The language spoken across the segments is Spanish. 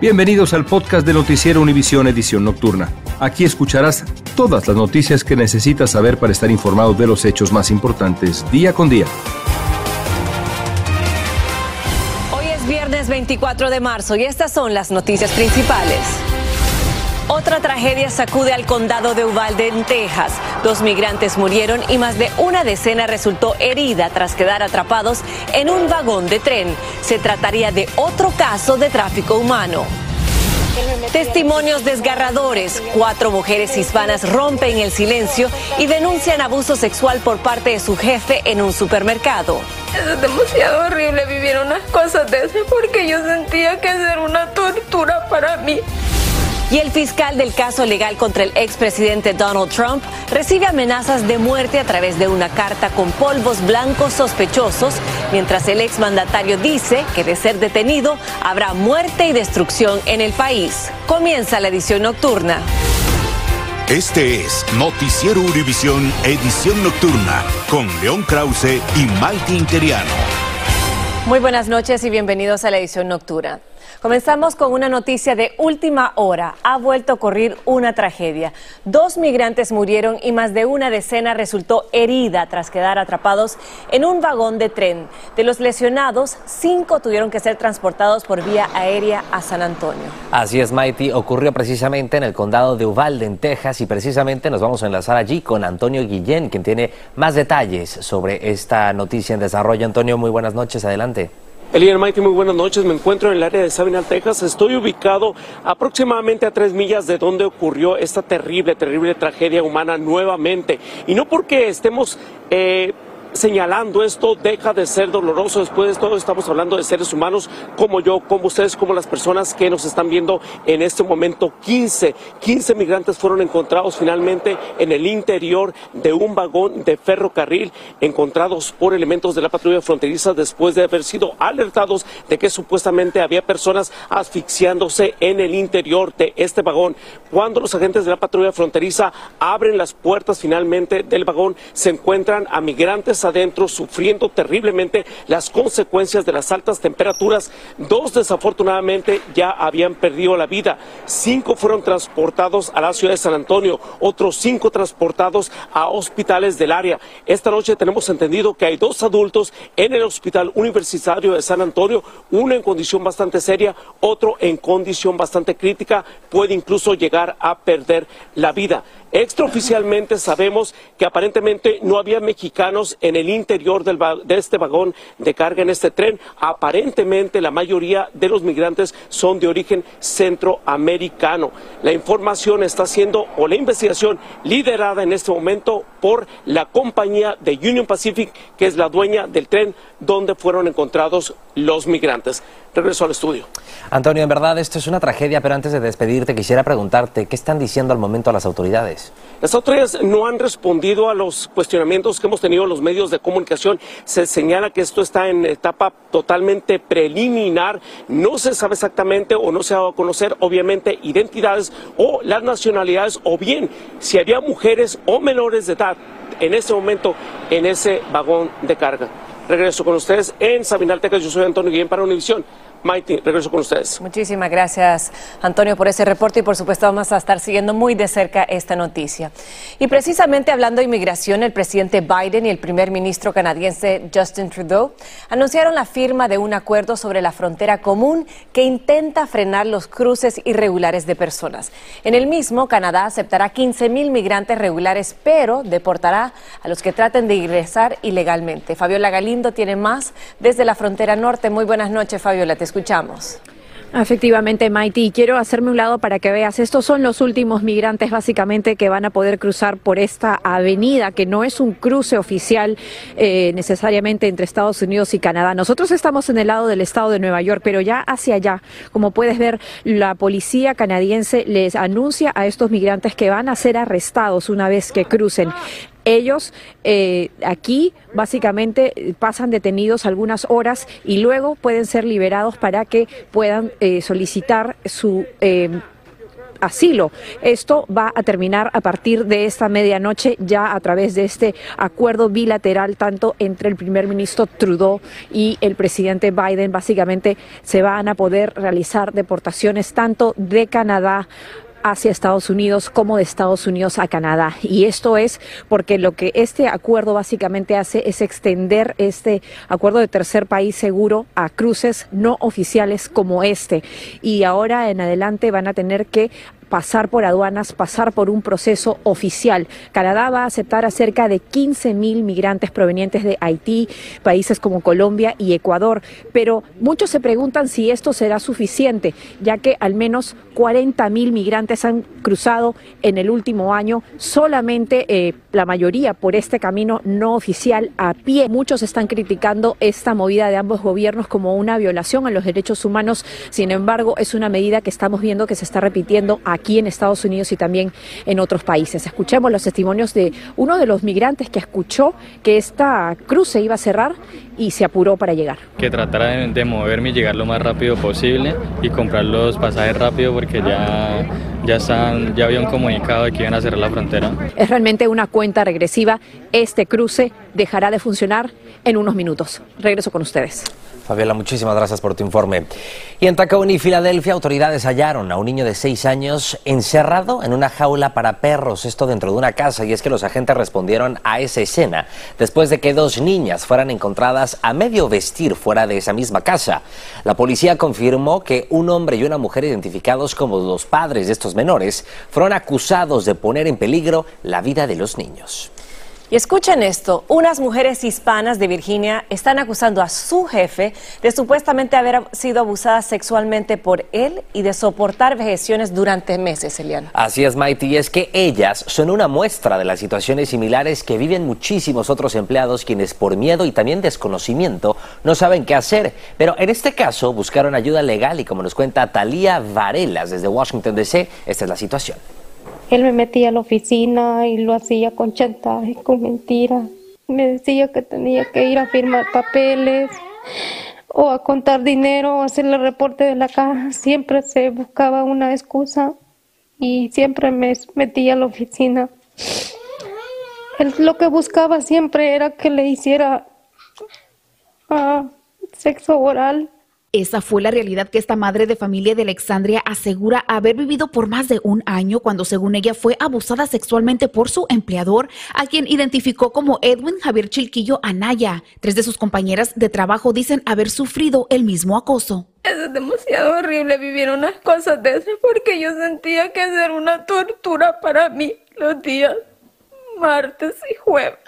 Bienvenidos al podcast de Noticiero Univisión Edición Nocturna. Aquí escucharás todas las noticias que necesitas saber para estar informado de los hechos más importantes día con día. Hoy es viernes 24 de marzo y estas son las noticias principales. Otra tragedia sacude al condado de Uvalde, en Texas. Dos migrantes murieron y más de una decena resultó herida tras quedar atrapados en un vagón de tren. Se trataría de otro caso de tráfico humano. Testimonios desgarradores. Cuatro mujeres hispanas rompen el silencio y denuncian abuso sexual por parte de su jefe en un supermercado. Es demasiado horrible vivir unas cosas de esas porque yo sentía que era una tortura para mí. Y el fiscal del caso legal contra el expresidente Donald Trump recibe amenazas de muerte a través de una carta con polvos blancos sospechosos, mientras el exmandatario dice que de ser detenido habrá muerte y destrucción en el país. Comienza la edición nocturna. Este es Noticiero Univisión Edición Nocturna con León Krause y Maite Interiano. Muy buenas noches y bienvenidos a la edición nocturna. Comenzamos con una noticia de última hora. Ha vuelto a ocurrir una tragedia. Dos migrantes murieron y más de una decena resultó herida tras quedar atrapados en un vagón de tren. De los lesionados, cinco tuvieron que ser transportados por vía aérea a San Antonio. Así es, Mighty. Ocurrió precisamente en el condado de Uvalde, en Texas, y precisamente nos vamos a enlazar allí con Antonio Guillén, quien tiene más detalles sobre esta noticia en desarrollo. Antonio, muy buenas noches. Adelante. Elian Mighty, muy buenas noches. Me encuentro en el área de Sabinal, Texas. Estoy ubicado aproximadamente a tres millas de donde ocurrió esta terrible, terrible tragedia humana nuevamente. Y no porque estemos eh, señalando esto deja de ser doloroso. Después de todo estamos hablando de seres humanos como yo, como ustedes, como las personas que nos están viendo en este momento. 15, 15 migrantes fueron encontrados finalmente en el interior de un vagón de ferrocarril encontrados por elementos de la patrulla fronteriza después de haber sido alertados de que supuestamente había personas asfixiándose en el interior de este vagón. Cuando los agentes de la patrulla fronteriza abren las puertas finalmente del vagón, se encuentran a migrantes adentro sufriendo terriblemente las consecuencias de las altas temperaturas. Dos desafortunadamente ya habían perdido la vida. Cinco fueron transportados a la ciudad de San Antonio, otros cinco transportados a hospitales del área. Esta noche tenemos entendido que hay dos adultos en el Hospital Universitario de San Antonio, uno en condición bastante seria, otro en condición bastante crítica, puede incluso llegar a perder la vida. Extraoficialmente sabemos que aparentemente no había mexicanos en el interior de este vagón de carga en este tren. Aparentemente la mayoría de los migrantes son de origen centroamericano. La información está siendo, o la investigación, liderada en este momento por la compañía de Union Pacific, que es la dueña del tren donde fueron encontrados los migrantes. Regreso al estudio. Antonio, en verdad esto es una tragedia, pero antes de despedirte quisiera preguntarte, ¿qué están diciendo al momento las autoridades? Las autoridades no han respondido a los cuestionamientos que hemos tenido en los medios de comunicación. Se señala que esto está en etapa totalmente preliminar. No se sabe exactamente o no se ha dado a conocer, obviamente, identidades o las nacionalidades o bien si había mujeres o menores de edad en ese momento en ese vagón de carga. Regreso con ustedes en Sabinaltecas. Yo soy Antonio Guillén para Univisión. Maite, regreso con ustedes. Muchísimas gracias, Antonio, por ese reporte y por supuesto vamos a estar siguiendo muy de cerca esta noticia. Y precisamente hablando de inmigración, el presidente Biden y el primer ministro canadiense Justin Trudeau anunciaron la firma de un acuerdo sobre la frontera común que intenta frenar los cruces irregulares de personas. En el mismo, Canadá aceptará 15 mil migrantes regulares, pero deportará a los que traten de ingresar ilegalmente. Fabiola Galindo tiene más desde la frontera norte. Muy buenas noches, Fabiola escuchamos. Efectivamente, Maiti, quiero hacerme un lado para que veas, estos son los últimos migrantes básicamente que van a poder cruzar por esta avenida, que no es un cruce oficial eh, necesariamente entre Estados Unidos y Canadá. Nosotros estamos en el lado del estado de Nueva York, pero ya hacia allá, como puedes ver, la policía canadiense les anuncia a estos migrantes que van a ser arrestados una vez que crucen. Ellos eh, aquí básicamente pasan detenidos algunas horas y luego pueden ser liberados para que puedan eh, solicitar su eh, asilo. Esto va a terminar a partir de esta medianoche ya a través de este acuerdo bilateral tanto entre el primer ministro Trudeau y el presidente Biden. Básicamente se van a poder realizar deportaciones tanto de Canadá hacia Estados Unidos como de Estados Unidos a Canadá. Y esto es porque lo que este acuerdo básicamente hace es extender este acuerdo de tercer país seguro a cruces no oficiales como este. Y ahora en adelante van a tener que pasar por aduanas, pasar por un proceso oficial. Canadá va a aceptar a cerca de 15 mil migrantes provenientes de Haití, países como Colombia y Ecuador, pero muchos se preguntan si esto será suficiente, ya que al menos 40 mil migrantes han cruzado en el último año, solamente eh, la mayoría por este camino no oficial a pie. Muchos están criticando esta movida de ambos gobiernos como una violación a los derechos humanos, sin embargo es una medida que estamos viendo que se está repitiendo a aquí en Estados Unidos y también en otros países. Escuchemos los testimonios de uno de los migrantes que escuchó que esta cruce iba a cerrar y se apuró para llegar. Que tratara de, moverme y llegar lo más rápido posible y comprar los pasajes rápido porque ya, ya, están, ya habían comunicado de que iban a cerrar la frontera. Es realmente una cuenta regresiva. Este cruce dejará de funcionar en unos minutos. Regreso con ustedes. Fabiola, muchísimas gracias por tu informe. Y en Tacony, Filadelfia, autoridades hallaron a un niño de seis años encerrado en una jaula para perros, esto dentro de una casa, y es que los agentes respondieron a esa escena después de que dos niñas fueran encontradas a medio vestir fuera de esa misma casa. La policía confirmó que un hombre y una mujer identificados como los padres de estos menores fueron acusados de poner en peligro la vida de los niños. Y escuchen esto, unas mujeres hispanas de Virginia están acusando a su jefe de supuestamente haber sido abusadas sexualmente por él y de soportar vejeciones durante meses, Elian. Así es, Maite, y es que ellas son una muestra de las situaciones similares que viven muchísimos otros empleados quienes por miedo y también desconocimiento no saben qué hacer. Pero en este caso buscaron ayuda legal y como nos cuenta Talía Varelas desde Washington, D.C., esta es la situación. Él me metía a la oficina y lo hacía con chantaje, con mentiras. Me decía que tenía que ir a firmar papeles o a contar dinero o hacer el reporte de la caja. Siempre se buscaba una excusa y siempre me metía a la oficina. Él lo que buscaba siempre era que le hiciera ah, sexo oral esa fue la realidad que esta madre de familia de Alexandria asegura haber vivido por más de un año cuando según ella fue abusada sexualmente por su empleador, a quien identificó como Edwin Javier Chilquillo Anaya. Tres de sus compañeras de trabajo dicen haber sufrido el mismo acoso. Es demasiado horrible vivir unas cosas de esas porque yo sentía que era una tortura para mí los días martes y jueves.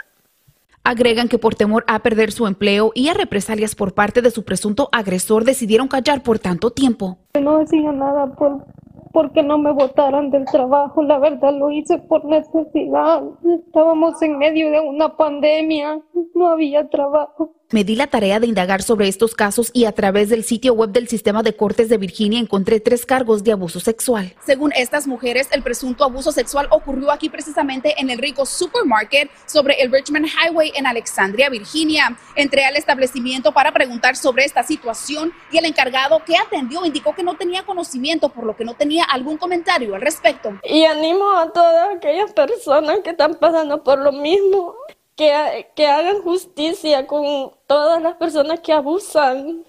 Agregan que por temor a perder su empleo y a represalias por parte de su presunto agresor decidieron callar por tanto tiempo. No hacía nada por porque no me votaran del trabajo, la verdad lo hice por necesidad. Estábamos en medio de una pandemia, no había trabajo. Me di la tarea de indagar sobre estos casos y a través del sitio web del Sistema de Cortes de Virginia encontré tres cargos de abuso sexual. Según estas mujeres, el presunto abuso sexual ocurrió aquí precisamente en el Rico Supermarket sobre el Richmond Highway en Alexandria, Virginia. Entré al establecimiento para preguntar sobre esta situación y el encargado que atendió indicó que no tenía conocimiento, por lo que no tenía algún comentario al respecto. Y animo a todas aquellas personas que están pasando por lo mismo que, que hagan justicia con todas las personas que abusan,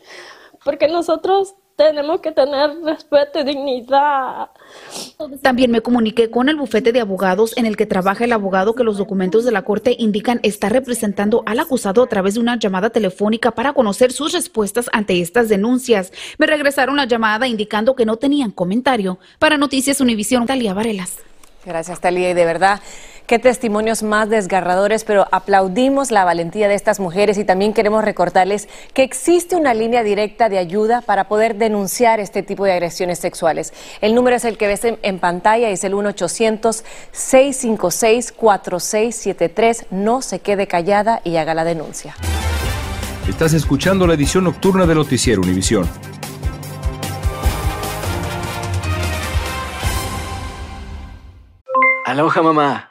porque nosotros tenemos que tener respeto y dignidad. También me comuniqué con el bufete de abogados en el que trabaja el abogado que los documentos de la corte indican está representando al acusado a través de una llamada telefónica para conocer sus respuestas ante estas denuncias. Me regresaron la llamada indicando que no tenían comentario. Para Noticias Univisión, Talia Varelas. Gracias, Talia. Y de verdad, Qué testimonios más desgarradores, pero aplaudimos la valentía de estas mujeres y también queremos recordarles que existe una línea directa de ayuda para poder denunciar este tipo de agresiones sexuales. El número es el que ves en, pantalla, es el 1-800-656-4673. No se quede callada y haga la denuncia. Estás escuchando la edición nocturna de Noticiero Univisión. Aloha mamá.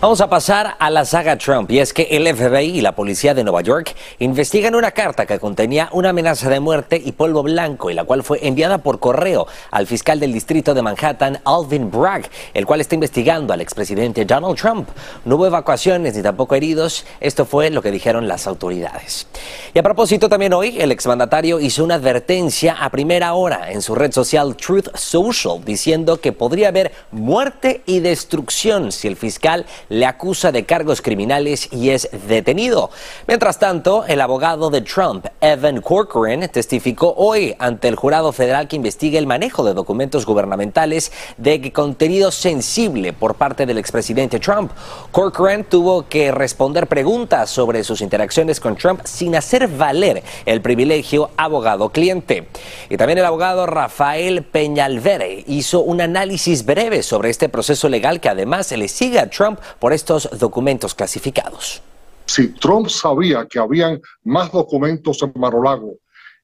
Vamos a pasar a la saga Trump y es que el FBI y la policía de Nueva York investigan una carta que contenía una amenaza de muerte y polvo blanco y la cual fue enviada por correo al fiscal del distrito de Manhattan, Alvin Bragg, el cual está investigando al expresidente Donald Trump. No hubo evacuaciones ni tampoco heridos, esto fue lo que dijeron las autoridades. Y a propósito también hoy, el exmandatario hizo una advertencia a primera hora en su red social Truth Social diciendo que podría haber muerte y destrucción si el fiscal le acusa de cargos criminales y es detenido. Mientras tanto, el abogado de Trump, Evan Corcoran, testificó hoy ante el jurado federal que investiga el manejo de documentos gubernamentales de contenido sensible por parte del expresidente Trump. Corcoran tuvo que responder preguntas sobre sus interacciones con Trump sin hacer valer el privilegio abogado-cliente. Y también el abogado Rafael Peñalvere hizo un análisis breve sobre este proceso legal que además le sigue a Trump por estos documentos clasificados. Si Trump sabía que habían más documentos en Marolago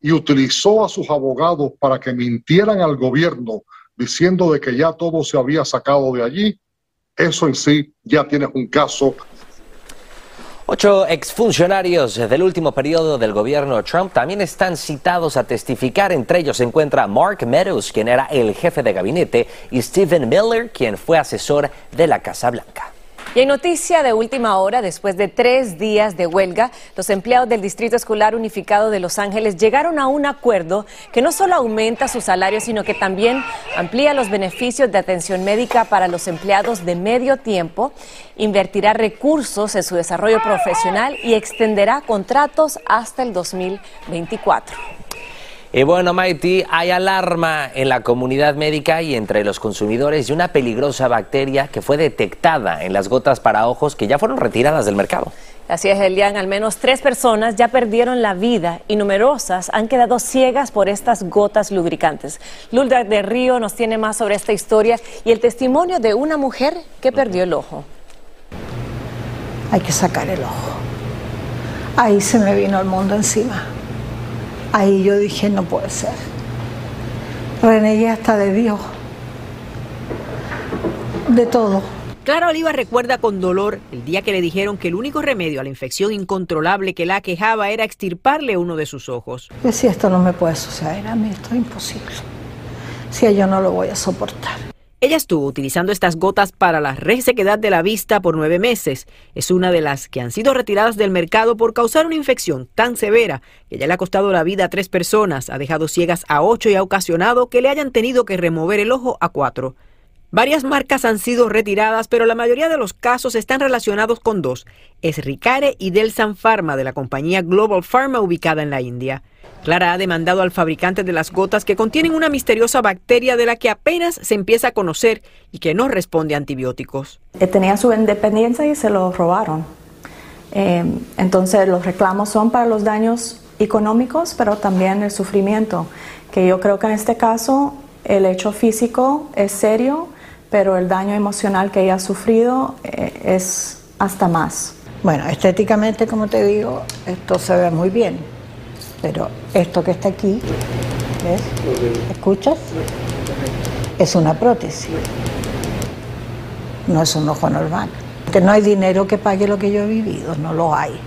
y utilizó a sus abogados para que mintieran al gobierno diciendo de que ya todo se había sacado de allí, eso en sí ya tiene un caso Ocho exfuncionarios del último periodo del gobierno Trump también están citados a testificar. Entre ellos se encuentra Mark Meadows, quien era el jefe de gabinete, y Stephen Miller, quien fue asesor de la Casa Blanca. Y en noticia de última hora, después de tres días de huelga, los empleados del Distrito Escolar Unificado de Los Ángeles llegaron a un acuerdo que no solo aumenta su salario, sino que también amplía los beneficios de atención médica para los empleados de medio tiempo, invertirá recursos en su desarrollo profesional y extenderá contratos hasta el 2024. Y bueno, Maiti, hay alarma en la comunidad médica y entre los consumidores de una peligrosa bacteria que fue detectada en las gotas para ojos que ya fueron retiradas del mercado. Así es, Elian. Al menos tres personas ya perdieron la vida y numerosas han quedado ciegas por estas gotas lubricantes. Lulda de Río nos tiene más sobre esta historia y el testimonio de una mujer que perdió el ojo. Hay que sacar el ojo. Ahí se me vino el mundo encima ahí yo dije, no puede ser. Renegué hasta de Dios, de todo. Clara Oliva recuerda con dolor el día que le dijeron que el único remedio a la infección incontrolable que la quejaba era extirparle uno de sus ojos. Decía, esto no me puede suceder a mí, esto es imposible. Si yo no lo voy a soportar. Ella estuvo utilizando estas gotas para la resequedad de la vista por nueve meses. Es una de las que han sido retiradas del mercado por causar una infección tan severa que ya le ha costado la vida a tres personas, ha dejado ciegas a ocho y ha ocasionado que le hayan tenido que remover el ojo a cuatro. Varias marcas han sido retiradas, pero la mayoría de los casos están relacionados con dos, es Ricare y Delsan Pharma de la compañía Global Pharma ubicada en la India. Clara ha demandado al fabricante de las gotas que contienen una misteriosa bacteria de la que apenas se empieza a conocer y que no responde a antibióticos. Eh, tenía su independencia y se lo robaron. Eh, entonces los reclamos son para los daños económicos, pero también el sufrimiento, que yo creo que en este caso el hecho físico es serio, pero el daño emocional que ella ha sufrido eh, es hasta más. Bueno, estéticamente, como te digo, esto se ve muy bien, pero esto que está aquí, ¿ves? ¿Escuchas? Es una prótesis, no es un ojo normal. No hay dinero que pague lo que yo he vivido, no lo hay.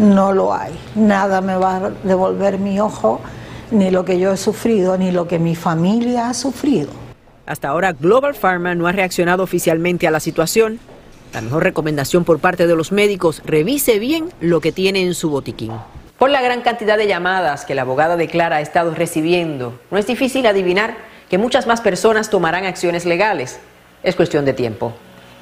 No lo hay. Nada me va a devolver mi ojo, ni lo que yo he sufrido, ni lo que mi familia ha sufrido. Hasta ahora, Global Pharma no ha reaccionado oficialmente a la situación. La mejor recomendación por parte de los médicos, revise bien lo que tiene en su botiquín. Por la gran cantidad de llamadas que la abogada declara ha estado recibiendo, no es difícil adivinar que muchas más personas tomarán acciones legales. Es cuestión de tiempo.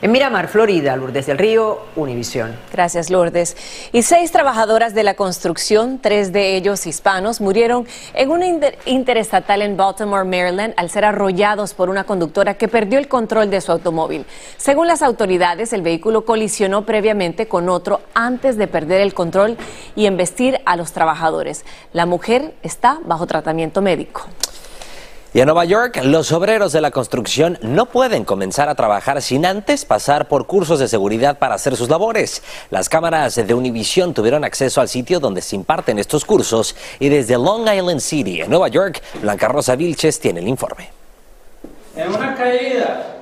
En Miramar, Florida, Lourdes del Río, Univisión. Gracias, Lourdes. Y seis trabajadoras de la construcción, tres de ellos hispanos, murieron en una interestatal en Baltimore, Maryland, al ser arrollados por una conductora que perdió el control de su automóvil. Según las autoridades, el vehículo colisionó previamente con otro antes de perder el control y embestir a los trabajadores. La mujer está bajo tratamiento médico. Y en Nueva York, los obreros de la construcción no pueden comenzar a trabajar sin antes pasar por cursos de seguridad para hacer sus labores. Las cámaras de Univision tuvieron acceso al sitio donde se imparten estos cursos y desde Long Island City, en Nueva York, Blanca Rosa Vilches tiene el informe. En una caída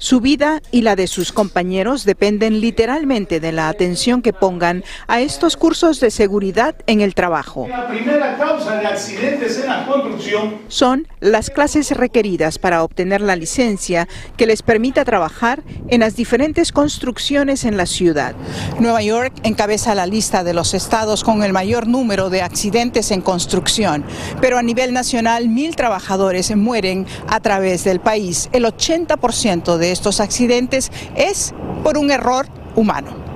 su vida y la de sus compañeros dependen literalmente de la atención que pongan a estos cursos de seguridad en el trabajo. La primera causa de accidentes en la construcción son las clases requeridas para obtener la licencia que les permita trabajar en las diferentes construcciones en la ciudad. Nueva York encabeza la lista de los estados con el mayor número de accidentes en construcción, pero a nivel nacional mil trabajadores mueren a través del país. El 80% de estos accidentes es por un error humano.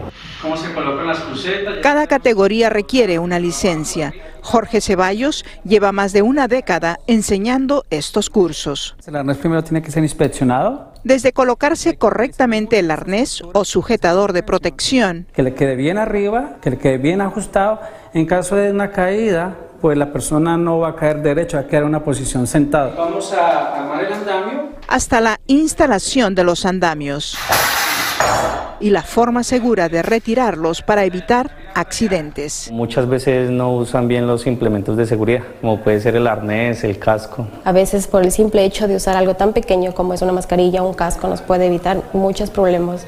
¿Cómo se colocan las crucetas? Cada categoría requiere una licencia. Jorge Ceballos lleva más de una década enseñando estos cursos. El arnés primero tiene que ser inspeccionado. Desde colocarse correctamente el arnés o sujetador de protección. Que le quede bien arriba, que le quede bien ajustado. En caso de una caída, pues la persona no va a caer derecho, va a quedar en una posición sentada. Vamos a armar el andamio. Hasta la instalación de los andamios y la forma segura de retirarlos para evitar accidentes. Muchas veces no usan bien los implementos de seguridad, como puede ser el arnés, el casco. A veces por el simple hecho de usar algo tan pequeño como es una mascarilla o un casco nos puede evitar muchos problemas.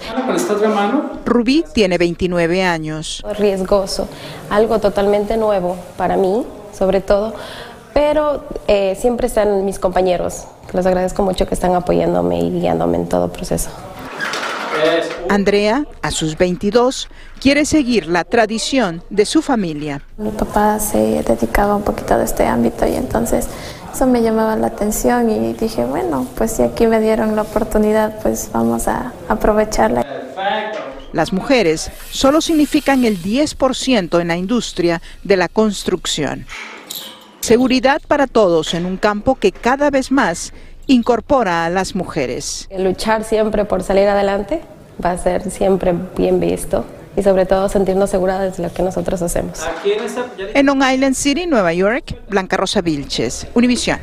Rubí tiene 29 años. Riesgoso, algo totalmente nuevo para mí sobre todo, pero eh, siempre están mis compañeros. Les agradezco mucho que están apoyándome y guiándome en todo proceso. Andrea, a sus 22, quiere seguir la tradición de su familia. Mi papá se dedicaba un poquito a este ámbito y entonces eso me llamaba la atención y dije, bueno, pues si aquí me dieron la oportunidad, pues vamos a aprovecharla. Las mujeres solo significan el 10% en la industria de la construcción. Seguridad para todos en un campo que cada vez más incorpora a las mujeres. Luchar siempre por salir adelante va a ser siempre bien visto y sobre todo sentirnos seguras de lo que nosotros hacemos. En Long Island City, Nueva York, Blanca Rosa Vilches, Univisión.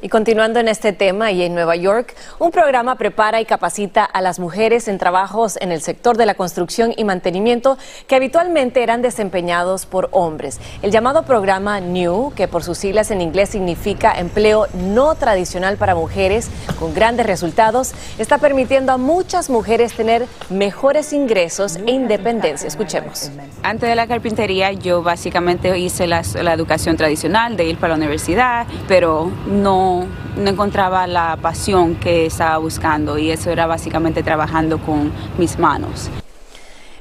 Y continuando en este tema y en Nueva York, un programa prepara y capacita a las mujeres en trabajos en el sector de la construcción y mantenimiento que habitualmente eran desempeñados por hombres. El llamado programa NEW, que por sus siglas en inglés significa empleo no tradicional para mujeres con grandes resultados, está permitiendo a muchas mujeres tener mejores ingresos e independencia. Escuchemos. Antes de la carpintería yo básicamente hice la, la educación tradicional de ir para la universidad, pero no no, no encontraba la pasión que estaba buscando y eso era básicamente trabajando con mis manos.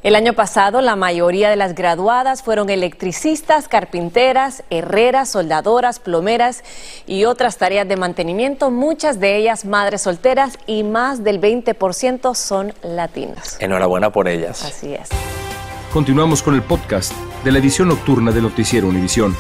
El año pasado, la mayoría de las graduadas fueron electricistas, carpinteras, herreras, soldadoras, plomeras y otras tareas de mantenimiento, muchas de ellas madres solteras y más del 20% son latinas. Enhorabuena por ellas. Así es. Continuamos con el podcast de la edición nocturna de Noticiero Univisión.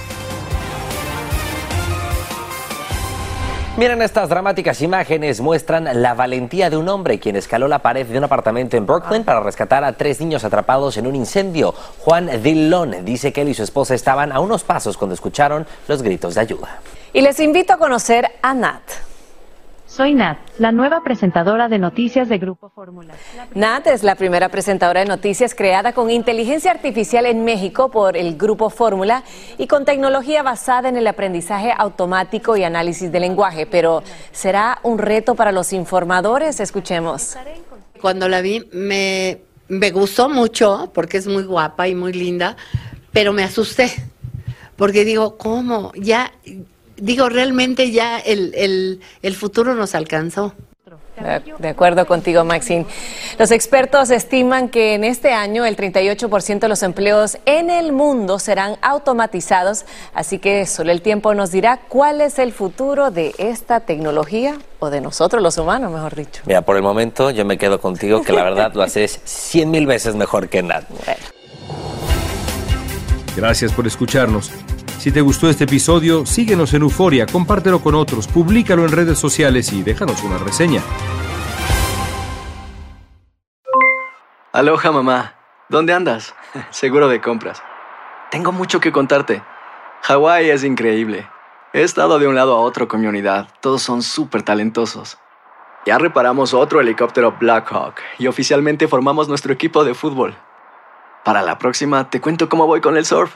Miren estas dramáticas imágenes muestran la valentía de un hombre quien escaló la pared de un apartamento en Brooklyn para rescatar a tres niños atrapados en un incendio. Juan Dillon dice que él y su esposa estaban a unos pasos cuando escucharon los gritos de ayuda. Y les invito a conocer a Nat. Soy Nat, la nueva presentadora de noticias de Grupo Fórmula. Nat es la primera presentadora de noticias creada con inteligencia artificial en México por el Grupo Fórmula y con tecnología basada en el aprendizaje automático y análisis de lenguaje. Pero ¿será un reto para los informadores? Escuchemos. Cuando la vi me, me gustó mucho porque es muy guapa y muy linda, pero me asusté porque digo, ¿cómo? Ya digo, realmente ya el, el, el futuro nos alcanzó. De acuerdo contigo, Maxine. Los expertos estiman que en este año el 38% de los empleos en el mundo serán automatizados, así que solo el tiempo nos dirá cuál es el futuro de esta tecnología o de nosotros los humanos, mejor dicho. Mira, por el momento yo me quedo contigo, que la verdad lo haces 100 mil veces mejor que Nat. Gracias por escucharnos. Si te gustó este episodio, síguenos en Euforia, compártelo con otros, públicalo en redes sociales y déjanos una reseña. Aloha mamá, ¿dónde andas? Seguro de compras. Tengo mucho que contarte. Hawái es increíble. He estado de un lado a otro con mi unidad. Todos son súper talentosos. Ya reparamos otro helicóptero Blackhawk y oficialmente formamos nuestro equipo de fútbol. Para la próxima te cuento cómo voy con el surf